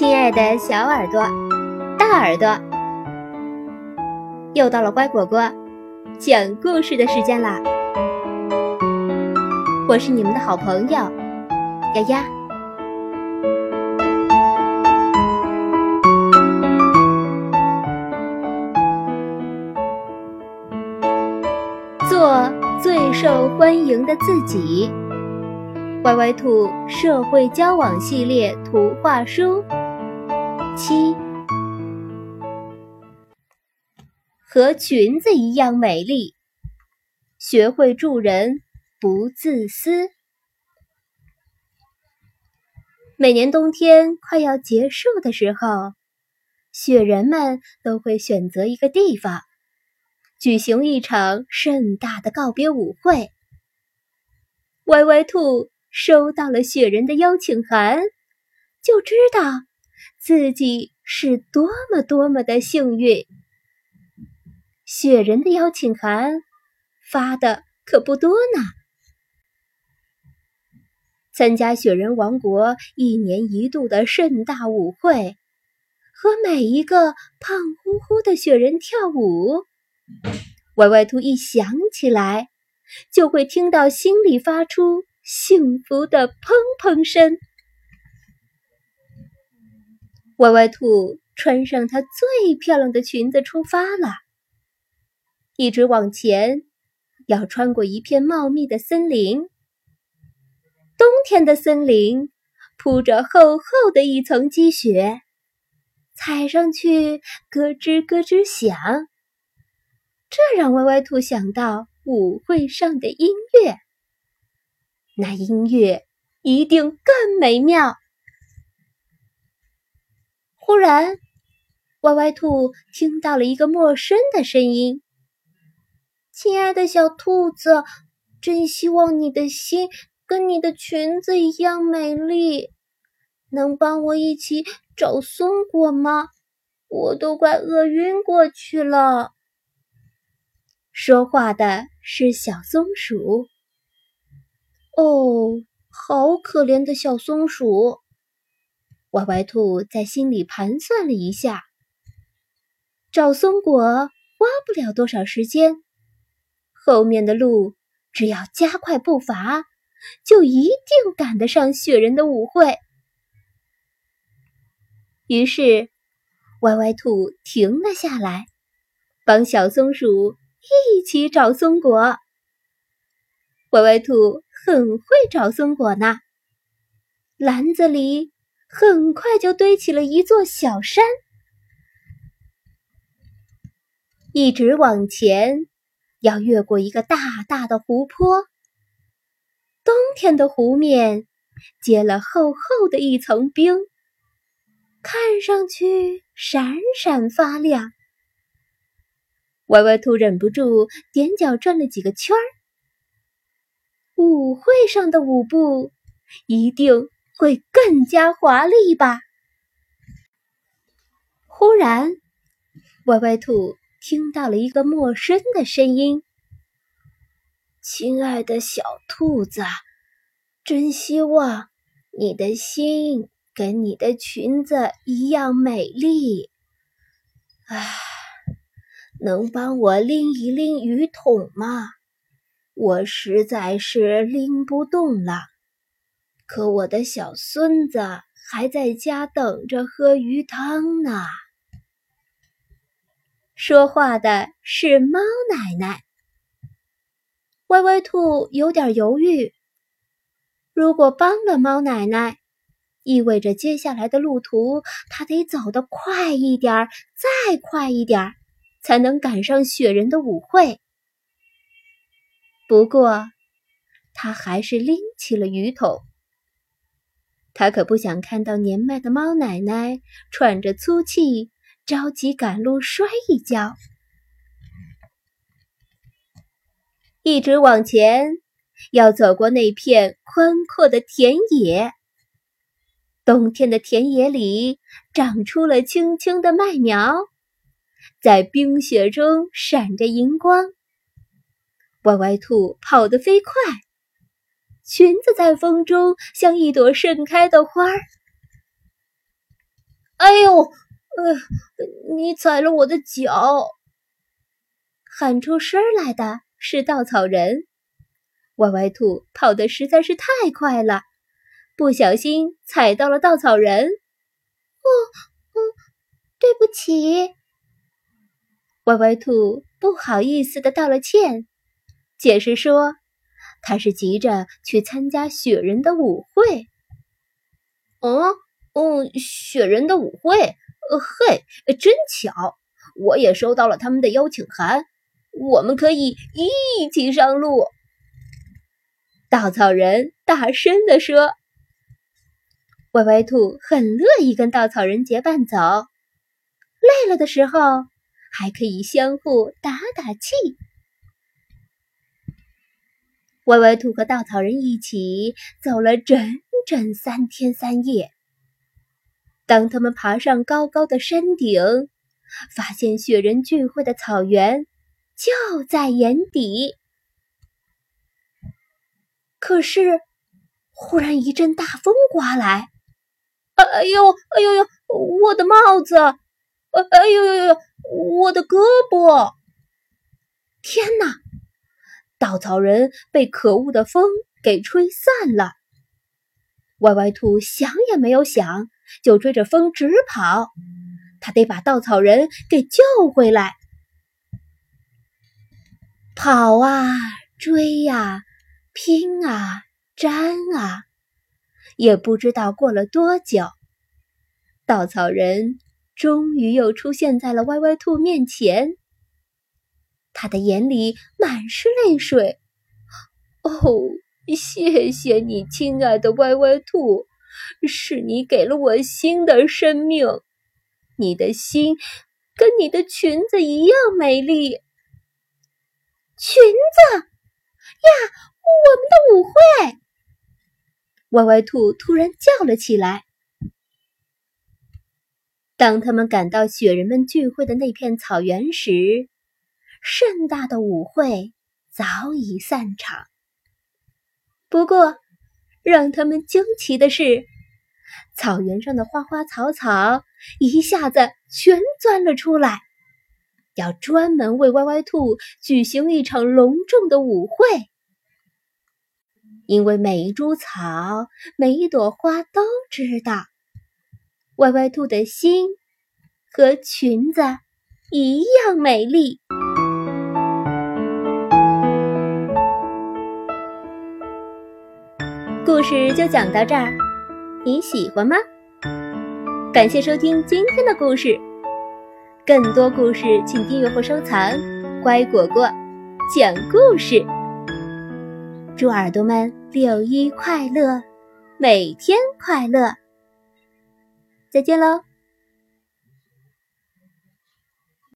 亲爱的小耳朵、大耳朵，又到了乖果果讲故事的时间啦！我是你们的好朋友丫丫。做最受欢迎的自己。歪歪兔社会交往系列图画书七，和裙子一样美丽，学会助人，不自私。每年冬天快要结束的时候，雪人们都会选择一个地方，举行一场盛大的告别舞会。歪歪兔。收到了雪人的邀请函，就知道自己是多么多么的幸运。雪人的邀请函发的可不多呢。参加雪人王国一年一度的盛大舞会，和每一个胖乎乎的雪人跳舞，歪歪兔一想起来，就会听到心里发出。幸福的砰砰声。歪歪兔穿上它最漂亮的裙子出发了，一直往前，要穿过一片茂密的森林。冬天的森林铺着厚厚的一层积雪，踩上去咯吱咯吱响。这让歪歪兔想到舞会上的音乐。那音乐一定更美妙。忽然，歪歪兔听到了一个陌生的声音：“亲爱的小兔子，真希望你的心跟你的裙子一样美丽，能帮我一起找松果吗？我都快饿晕过去了。”说话的是小松鼠。哦，好可怜的小松鼠！歪歪兔在心里盘算了一下，找松果花不了多少时间，后面的路只要加快步伐，就一定赶得上雪人的舞会。于是，歪歪兔停了下来，帮小松鼠一起找松果。歪歪兔。很会找松果呢，篮子里很快就堆起了一座小山。一直往前，要越过一个大大的湖泊。冬天的湖面结了厚厚的一层冰，看上去闪闪发亮。歪歪兔忍不住踮脚转了几个圈儿。舞会上的舞步一定会更加华丽吧？忽然，歪歪兔听到了一个陌生的声音：“亲爱的小兔子，真希望你的心跟你的裙子一样美丽。啊，能帮我拎一拎雨桶吗？”我实在是拎不动了，可我的小孙子还在家等着喝鱼汤呢。说话的是猫奶奶。歪歪兔有点犹豫，如果帮了猫奶奶，意味着接下来的路途它得走得快一点，再快一点，才能赶上雪人的舞会。不过，他还是拎起了鱼桶。他可不想看到年迈的猫奶奶喘着粗气，着急赶路摔一跤。一直往前，要走过那片宽阔的田野。冬天的田野里长出了青青的麦苗，在冰雪中闪着银光。歪歪兔跑得飞快，裙子在风中像一朵盛开的花儿。哎呦，呃，你踩了我的脚！喊出声来的是稻草人。歪歪兔跑得实在是太快了，不小心踩到了稻草人。哦，嗯，对不起。歪歪兔不好意思的道了歉，解释说他是急着去参加雪人的舞会。嗯。哦，雪人的舞会，呃，嘿，真巧，我也收到了他们的邀请函，我们可以一起上路。稻草人大声地说：“歪歪兔很乐意跟稻草人结伴走，累了的时候还可以相互打打气。”歪歪兔和稻草人一起走了整整三天三夜。当他们爬上高高的山顶，发现雪人聚会的草原就在眼底。可是，忽然一阵大风刮来，哎呦，哎呦呦，我的帽子！哎哎呦呦呦，我的胳膊！天哪！稻草人被可恶的风给吹散了。歪歪兔想也没有想。就追着风直跑，他得把稻草人给救回来。跑啊，追呀，拼啊，粘啊，也不知道过了多久，稻草人终于又出现在了歪歪兔面前。他的眼里满是泪水。哦，谢谢你，亲爱的歪歪兔。是你给了我新的生命，你的心跟你的裙子一样美丽。裙子呀，我们的舞会！歪歪兔突然叫了起来。当他们赶到雪人们聚会的那片草原时，盛大的舞会早已散场。不过，让他们惊奇的是。草原上的花花草草一下子全钻了出来，要专门为歪歪兔举行一场隆重的舞会。因为每一株草、每一朵花都知道，歪歪兔的心和裙子一样美丽。事就讲到这儿。你喜欢吗？感谢收听今天的故事，更多故事请订阅或收藏。乖果果讲故事，祝耳朵们六一快乐，每天快乐。再见喽！